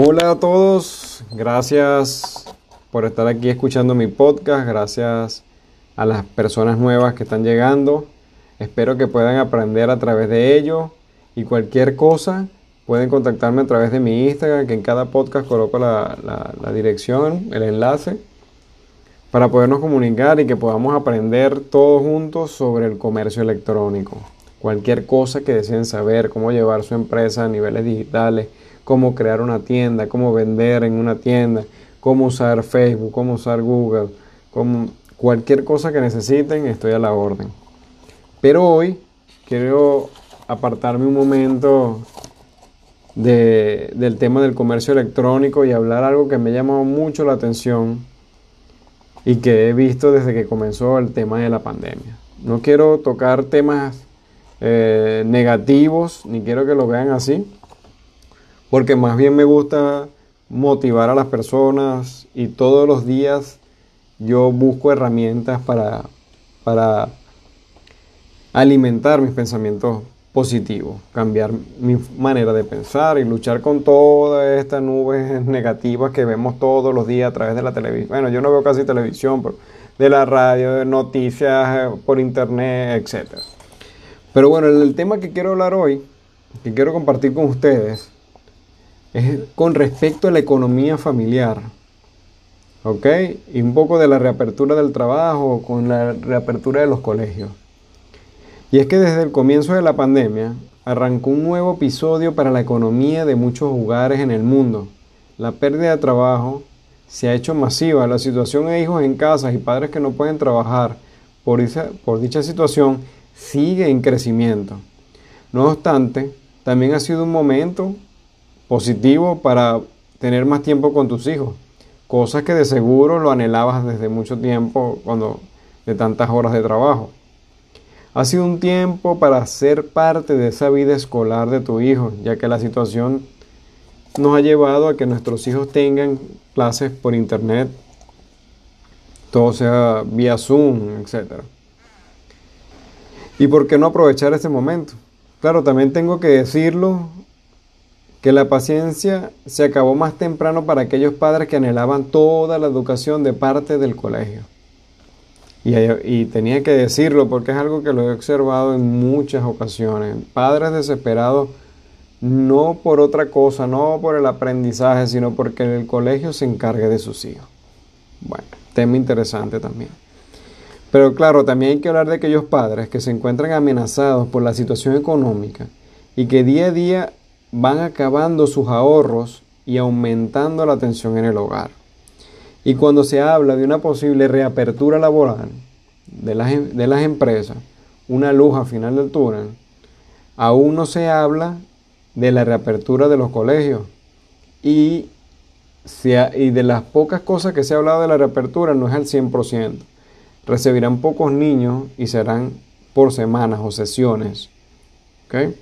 Hola a todos, gracias por estar aquí escuchando mi podcast, gracias a las personas nuevas que están llegando. Espero que puedan aprender a través de ello y cualquier cosa pueden contactarme a través de mi Instagram, que en cada podcast coloco la, la dirección, el enlace, para podernos comunicar y que podamos aprender todos juntos sobre el comercio electrónico. Cualquier cosa que deseen saber, cómo llevar su empresa a niveles digitales, cómo crear una tienda, cómo vender en una tienda, cómo usar Facebook, cómo usar Google, cualquier cosa que necesiten, estoy a la orden. Pero hoy quiero apartarme un momento del tema del comercio electrónico y hablar algo que me ha llamado mucho la atención y que he visto desde que comenzó el tema de la pandemia. No quiero tocar temas eh, negativos, ni quiero que lo vean así, porque más bien me gusta motivar a las personas y todos los días yo busco herramientas para, para alimentar mis pensamientos positivos, cambiar mi manera de pensar y luchar con todas estas nubes negativas que vemos todos los días a través de la televisión. Bueno, yo no veo casi televisión, pero de la radio, de noticias eh, por internet, etc. Pero bueno, el tema que quiero hablar hoy, que quiero compartir con ustedes, es con respecto a la economía familiar. ¿Ok? Y un poco de la reapertura del trabajo con la reapertura de los colegios. Y es que desde el comienzo de la pandemia arrancó un nuevo episodio para la economía de muchos hogares en el mundo. La pérdida de trabajo se ha hecho masiva. La situación de hijos en casa y padres que no pueden trabajar por, por dicha situación sigue en crecimiento. No obstante, también ha sido un momento positivo para tener más tiempo con tus hijos, cosas que de seguro lo anhelabas desde mucho tiempo cuando de tantas horas de trabajo. Ha sido un tiempo para ser parte de esa vida escolar de tu hijo, ya que la situación nos ha llevado a que nuestros hijos tengan clases por internet, todo sea vía Zoom, etc. ¿Y por qué no aprovechar este momento? Claro, también tengo que decirlo que la paciencia se acabó más temprano para aquellos padres que anhelaban toda la educación de parte del colegio. Y, tenía que decirlo porque es algo que lo he observado en muchas ocasiones. Padres desesperados no por otra cosa, no por el aprendizaje, sino porque el colegio se encargue de sus hijos. Bueno, tema interesante también. Pero claro, también hay que hablar de aquellos padres que se encuentran amenazados por la situación económica y que día a día van acabando sus ahorros y aumentando la tensión en el hogar. Y cuando se habla de una posible reapertura laboral de las, em, de las empresas, una luz a final del túnel, aún no se habla de la reapertura de los colegios. Y, y de las pocas cosas que se ha hablado de la reapertura no es al 100%. Recibirán pocos niños y serán por semanas o sesiones. ¿okay?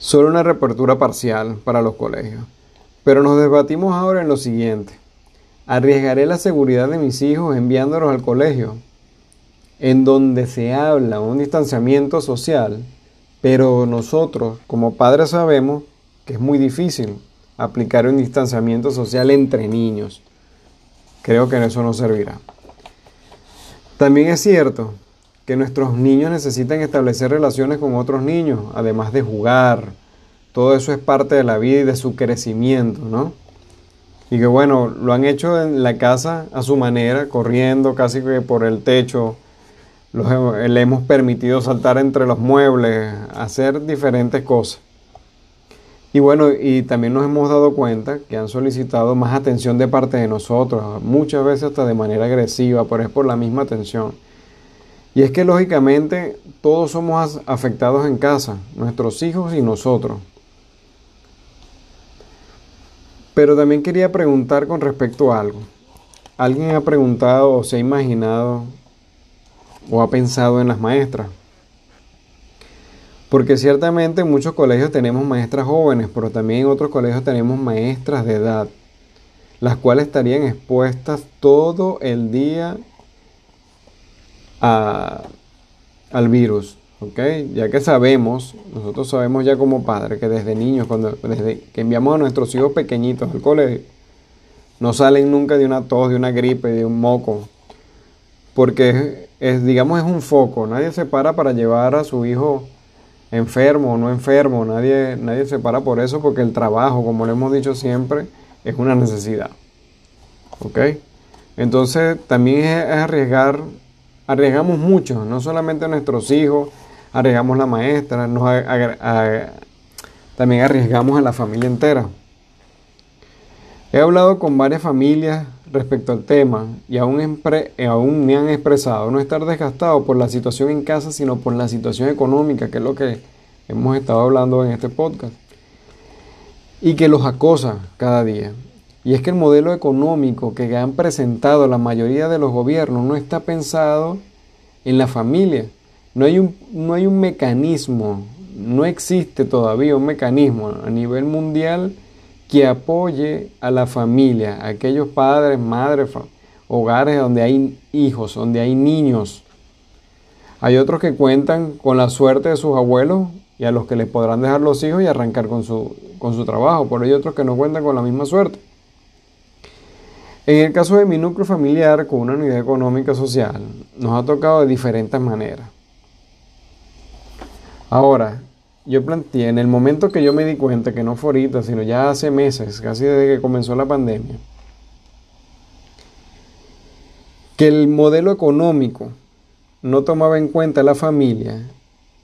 Solo una reapertura parcial para los colegios. Pero nos debatimos ahora en lo siguiente. ¿Arriesgaré la seguridad de mis hijos enviándolos al colegio? En donde se habla un distanciamiento social, pero nosotros como padres sabemos que es muy difícil aplicar un distanciamiento social entre niños. Creo que en eso no servirá. También es cierto que nuestros niños necesitan establecer relaciones con otros niños, además de jugar. Todo eso es parte de la vida y de su crecimiento, ¿no? Y que bueno, lo han hecho en la casa a su manera, corriendo casi que por el techo. le hemos permitido saltar entre los muebles, hacer diferentes cosas. Y bueno, y también nos hemos dado cuenta que han solicitado más atención de parte de nosotros, muchas veces hasta de manera agresiva, pero es por la misma atención. Y es que lógicamente todos somos afectados en casa, nuestros hijos y nosotros. Pero también quería preguntar con respecto a algo. ¿Alguien ha preguntado o se ha imaginado o ha pensado en las maestras? Porque ciertamente en muchos colegios tenemos maestras jóvenes, pero también en otros colegios tenemos maestras de edad, las cuales estarían expuestas todo el día al virus. ¿ok? Ya que sabemos, nosotros sabemos ya como padres que desde niños, cuando, desde que enviamos a nuestros hijos pequeñitos al colegio, no salen nunca de una tos, de una gripe, de un moco, porque es, digamos, es un foco. Nadie se para para llevar a su hijo enfermo o no enfermo, nadie, nadie se para por eso, porque el trabajo, como le hemos dicho siempre, es una necesidad. ¿Ok? Entonces también es arriesgar, arriesgamos mucho, no solamente a nuestros hijos, arriesgamos la maestra, nos también arriesgamos a la familia entera. He hablado con varias familias respecto al tema y aún, aún me han expresado no estar desgastado por la situación en casa, sino por la situación económica, que es lo que hemos estado hablando en este podcast, y que los acosa cada día. Y es que el modelo económico que han presentado la mayoría de los gobiernos no está pensado en la familia, no hay, un, no hay un mecanismo, no existe todavía un mecanismo a nivel mundial que apoye a la familia, a aquellos padres, madres, hogares donde hay hijos, donde hay niños. Hay otros que cuentan con la suerte de sus abuelos y a los que les podrán dejar los hijos y arrancar con su, con su trabajo, pero hay otros que no cuentan con la misma suerte. En el caso de mi núcleo familiar con una unidad económica social, nos ha tocado de diferentes maneras. Ahora, yo planteé, en el momento que yo me di cuenta, que no fue ahorita, sino ya hace meses, casi desde que comenzó la pandemia, que el modelo económico no tomaba en cuenta la familia,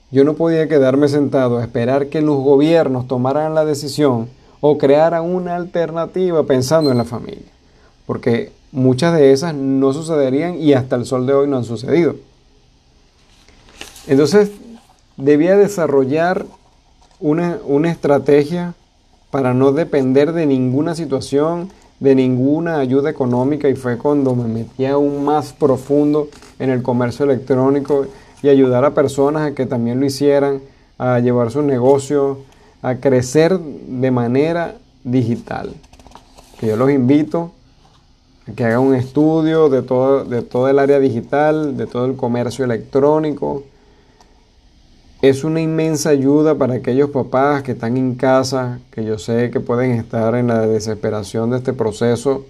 yo no podía quedarme sentado a esperar que los gobiernos tomaran la decisión o crearan una alternativa pensando en la familia, porque muchas de esas no sucederían y hasta el sol de hoy no han sucedido. Entonces, debía desarrollar una, estrategia para no depender de ninguna situación, de ninguna ayuda económica y fue cuando me metí aún más profundo en el comercio electrónico y ayudar a personas a que también lo hicieran, a llevar su negocio, a crecer de manera digital. Que yo los invito que hagan un estudio de todo, de todo el área digital, de todo el comercio electrónico, es una inmensa ayuda para aquellos papás que están en casa, que yo sé que pueden estar en la desesperación de este proceso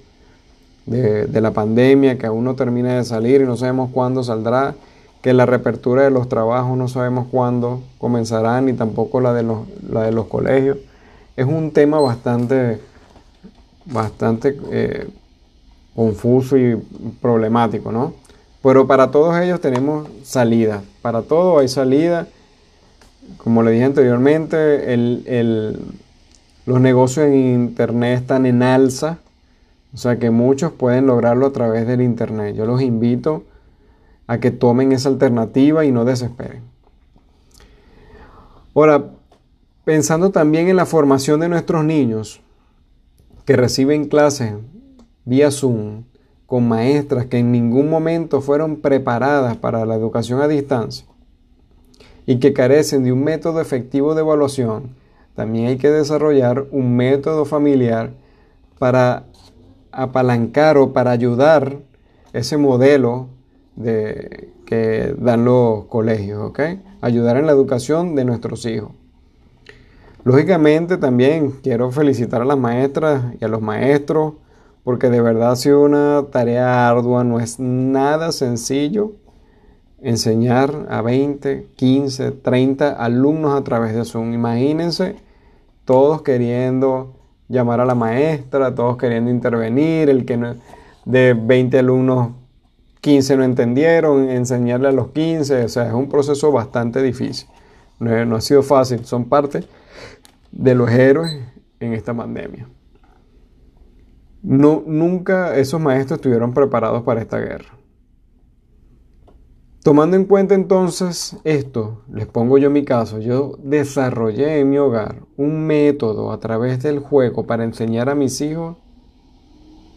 de, la pandemia, que aún no termina de salir y no sabemos cuándo saldrá, que la reapertura de los trabajos no sabemos cuándo comenzará, ni tampoco la de los, la de los colegios. Es un tema bastante, bastante eh, confuso y problemático, ¿no? Pero para todos ellos tenemos salida, para todo hay salida como le dije anteriormente, los negocios en Internet están en alza, o sea que muchos pueden lograrlo a través del Internet. Yo los invito a que tomen esa alternativa y no desesperen. Ahora, pensando también en la formación de nuestros niños que reciben clases vía Zoom con maestras que en ningún momento fueron preparadas para la educación a distancia y que carecen de un método efectivo de evaluación, también hay que desarrollar un método familiar para apalancar o para ayudar ese modelo de, que dan los colegios, ¿ok? Ayudar en la educación de nuestros hijos. Lógicamente también quiero felicitar a las maestras y a los maestros porque de verdad ha sido una tarea ardua, no es nada sencillo enseñar a 20, 15, 30 alumnos a través de Zoom. Imagínense todos queriendo llamar a la maestra, todos queriendo intervenir, el que de 20 alumnos 15 no entendieron, enseñarle a los 15, o sea, es un proceso bastante difícil. No, no ha sido fácil, son parte de los héroes en esta pandemia. No, nunca esos maestros estuvieron preparados para esta guerra. Tomando en cuenta entonces esto, les pongo yo mi caso, yo desarrollé en mi hogar un método a través del juego para enseñar a mis hijos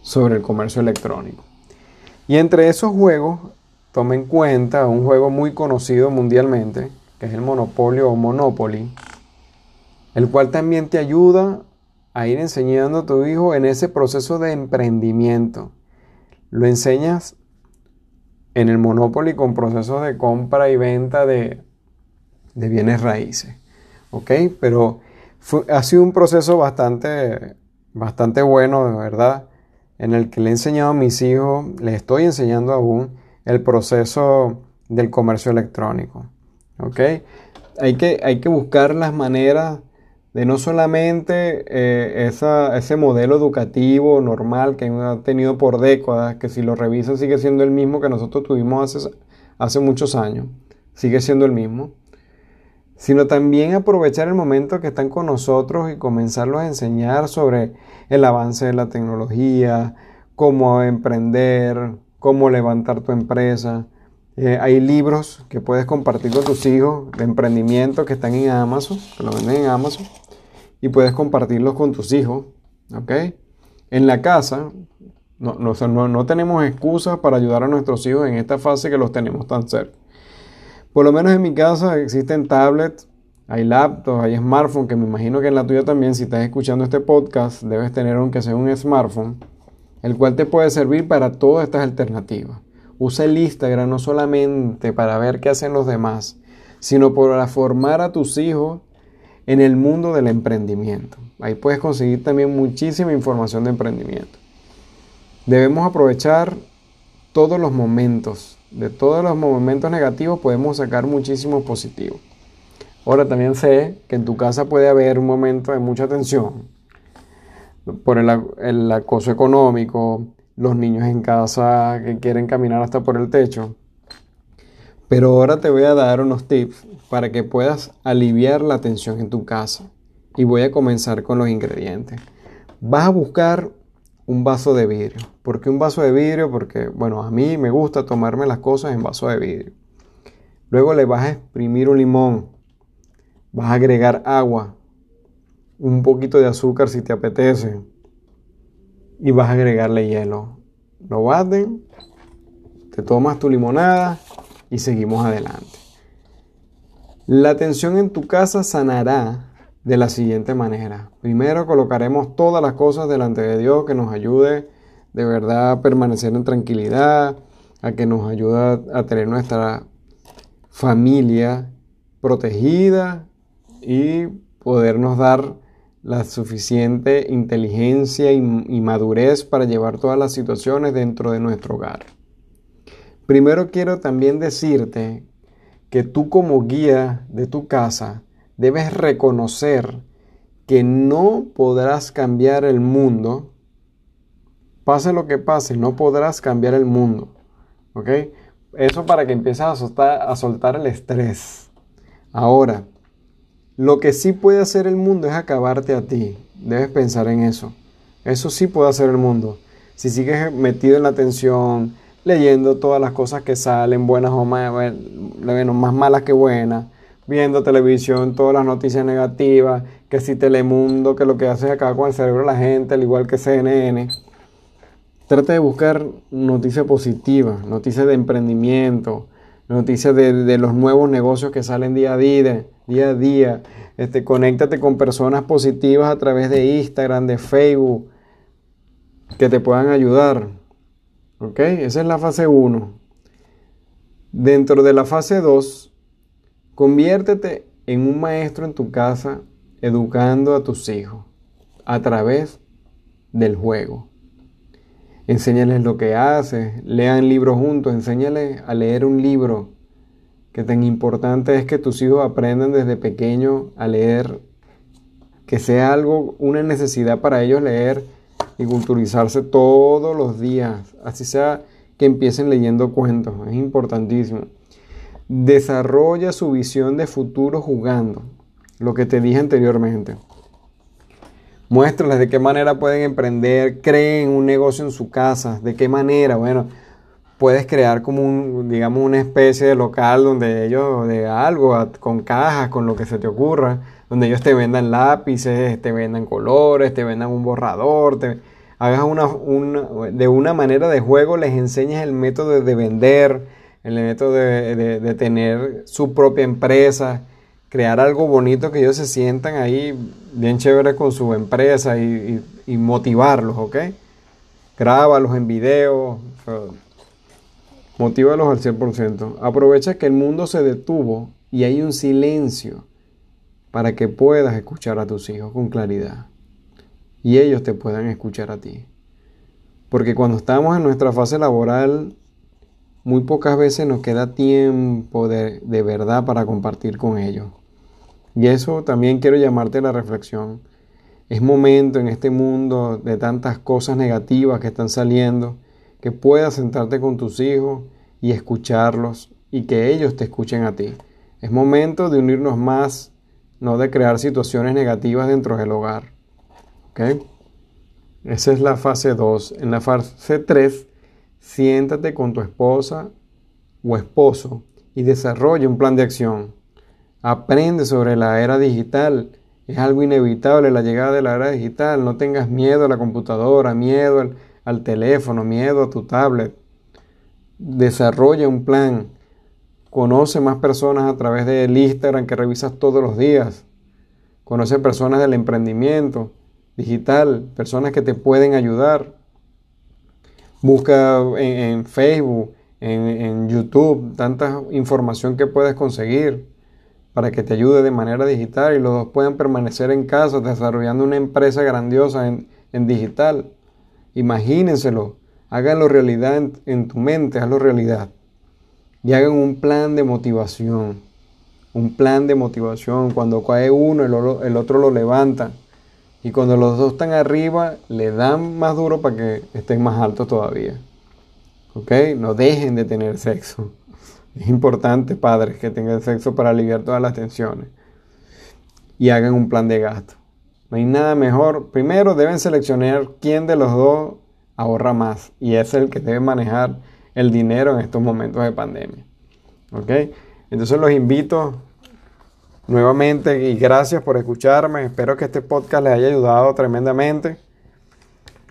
sobre el comercio electrónico. Y entre esos juegos, tome en cuenta un juego muy conocido mundialmente, que es el Monopolio o Monopoly, el cual también te ayuda a ir enseñando a tu hijo en ese proceso de emprendimiento. Lo enseñas en el Monopoly con procesos de compra y venta de, de bienes raíces. ¿Ok? Pero ha sido un proceso bastante, bastante bueno, de verdad, en el que le he enseñado a mis hijos, le estoy enseñando aún el proceso del comercio electrónico. ¿Ok? Hay que, hay que buscar las maneras de no solamente eh, ese modelo educativo normal que han tenido por décadas, que si lo revisan sigue siendo el mismo que nosotros tuvimos hace, hace muchos años, sigue siendo el mismo, sino también aprovechar el momento que están con nosotros y comenzarlos a enseñar sobre el avance de la tecnología, cómo emprender, cómo levantar tu empresa. Eh, hay libros que puedes compartir con tus hijos de emprendimiento que están en Amazon, que lo venden en Amazon, y puedes compartirlos con tus hijos. ¿ok? En la casa, no, no, no tenemos excusas para ayudar a nuestros hijos en esta fase que los tenemos tan cerca. Por lo menos en mi casa existen tablets, hay laptops, hay smartphones, que me imagino que en la tuya también, si estás escuchando este podcast, debes tener aunque sea un smartphone, el cual te puede servir para todas estas alternativas. Usa el Instagram no solamente para ver qué hacen los demás, sino para formar a tus hijos en el mundo del emprendimiento. Ahí puedes conseguir también muchísima información de emprendimiento. Debemos aprovechar todos los momentos. De todos los momentos negativos podemos sacar muchísimos positivos. Ahora también sé que en tu casa puede haber un momento de mucha tensión por el, acoso económico, los niños en casa que quieren caminar hasta por el techo. Pero ahora te voy a dar unos tips para que puedas aliviar la tensión en tu casa. Y voy a comenzar con los ingredientes. Vas a buscar un vaso de vidrio. ¿Por qué un vaso de vidrio? Porque, bueno, a mí me gusta tomarme las cosas en vaso de vidrio. Luego le vas a exprimir un limón. Vas a agregar agua. Un poquito de azúcar si te apetece. Y vas a agregarle hielo. Lo baten. Te tomas tu limonada y seguimos adelante. La tensión en tu casa sanará de la siguiente manera. Primero colocaremos todas las cosas delante de Dios que nos ayude de verdad a permanecer en tranquilidad, a que nos ayude a tener nuestra familia protegida y podernos dar la suficiente inteligencia y, madurez para llevar todas las situaciones dentro de nuestro hogar. Primero quiero también decirte que tú como guía de tu casa debes reconocer que no podrás cambiar el mundo. Pase lo que pase, no podrás cambiar el mundo. ¿Ok? Eso para que empieces a soltar, a soltar el estrés. Ahora, lo que sí puede hacer el mundo es acabarte a ti. Debes pensar en eso. Eso sí puede hacer el mundo. Si sigues metido en la tensión, leyendo todas las cosas que salen, buenas o malas, más malas que buenas, viendo televisión, todas las noticias negativas, que si Telemundo, que lo que hace acá con el cerebro de la gente, al igual que CNN. Trata de buscar noticias positivas, noticias de emprendimiento, noticias de, los nuevos negocios que salen día a día, día a día. Este, conéctate con personas positivas a través de Instagram, de Facebook, que te puedan ayudar. ¿Ok? Esa es la fase 1. Dentro de la fase 2, Conviértete en un maestro en tu casa educando a tus hijos a través del juego. Enséñales lo que haces, lean libros juntos, enséñales a leer un libro. Que tan importante es que tus hijos aprendan desde pequeños a leer, que sea algo, una necesidad para ellos leer y culturizarse todos los días, así sea que empiecen leyendo cuentos, es importantísimo desarrolla su visión de futuro jugando, lo que te dije anteriormente. Muéstrales de qué manera pueden emprender, creen un negocio en su casa, de qué manera, bueno, puedes crear como un, digamos, una especie de local donde ellos, de algo, con cajas, con lo que se te ocurra, donde ellos te vendan lápices, te vendan colores, te vendan un borrador, te hagas una, de una manera de juego, les enseñes el método de vender, el método de, tener su propia empresa, crear algo bonito que ellos se sientan ahí bien chévere con su empresa y, motivarlos, ¿ok? Grábalos en video, motívalos al 100%. Aprovecha que el mundo se detuvo y hay un silencio para que puedas escuchar a tus hijos con claridad y ellos te puedan escuchar a ti. Porque cuando estamos en nuestra fase laboral, muy pocas veces nos queda tiempo de, de verdad para compartir con ellos. Y eso también quiero llamarte a la reflexión. Es momento en este mundo de tantas cosas negativas que están saliendo que puedas sentarte con tus hijos y escucharlos y que ellos te escuchen a ti. Es momento de unirnos más, no de crear situaciones negativas dentro del hogar. ¿Ok? Esa es la fase 2. En la fase 3, siéntate con tu esposa o esposo y desarrolla un plan de acción. Aprende sobre la era digital. Es algo inevitable la llegada de la era digital. No tengas miedo a la computadora, miedo al, teléfono, miedo a tu tablet. Desarrolla un plan. Conoce más personas a través del Instagram que revisas todos los días. Conoce personas del emprendimiento digital, personas que te pueden ayudar. Busca en, Facebook, en, en, YouTube, tanta información que puedes conseguir para que te ayude de manera digital y los dos puedan permanecer en casa desarrollando una empresa grandiosa en, en digital. Imagínenselo, háganlo realidad en, tu mente, hazlo realidad. Y hagan un plan de motivación. Un plan de motivación. Cuando cae uno, el, el otro lo levanta. Y cuando los dos están arriba, le dan más duro para que estén más altos todavía. ¿Ok? No dejen de tener sexo. Es importante, padres, que tengan sexo para aliviar todas las tensiones. Y hagan un plan de gasto. No hay nada mejor. Primero deben seleccionar quién de los dos ahorra más. Y es el que debe manejar el dinero en estos momentos de pandemia. ¿Ok? Entonces los invito nuevamente y gracias por escucharme. Espero que este podcast les haya ayudado tremendamente.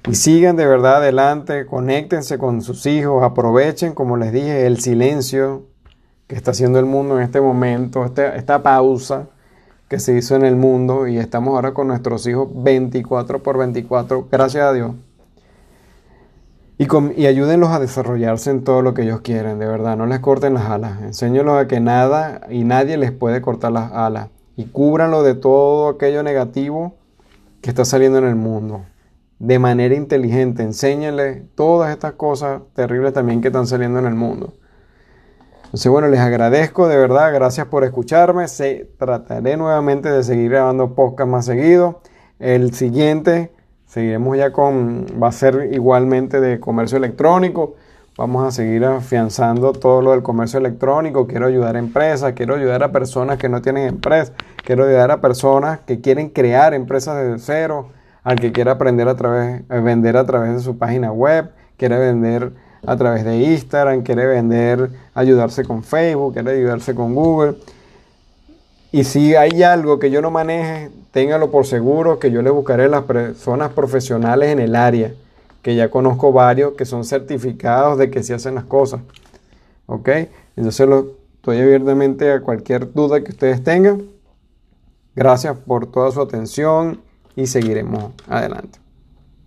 Y sigan de verdad adelante, conéctense con sus hijos, aprovechen, como les dije, el silencio que está haciendo el mundo en este momento, este, esta pausa que se hizo en el mundo y estamos ahora con nuestros hijos 24 por 24, gracias a Dios. Y, y ayúdenlos a desarrollarse en todo lo que ellos quieren, de verdad, no les corten las alas, enséñenlos a que nada y nadie les puede cortar las alas y cúbranlo de todo aquello negativo que está saliendo en el mundo. De manera inteligente, enséñenles todas estas cosas terribles también que están saliendo en el mundo. Entonces, bueno, les agradezco de verdad, gracias por escucharme. Se, trataré nuevamente de seguir grabando podcast más seguido. El siguiente, seguiremos ya con, va a ser igualmente de comercio electrónico. Vamos a seguir afianzando todo lo del comercio electrónico. Quiero ayudar a empresas, quiero ayudar a personas que no tienen empresa, quiero ayudar a personas que quieren crear empresas desde cero, al que quiera aprender a través, a vender a través de su página web, quiere vender a través de Instagram, quiere vender, ayudarse con Facebook, quiere ayudarse con Google. Y si hay algo que yo no maneje, téngalo por seguro que yo le buscaré las personas profesionales en el área, que ya conozco varios que son certificados de que sí hacen las cosas. ¿Ok? Entonces lo, estoy abiertamente a cualquier duda que ustedes tengan. Gracias por toda su atención y seguiremos adelante.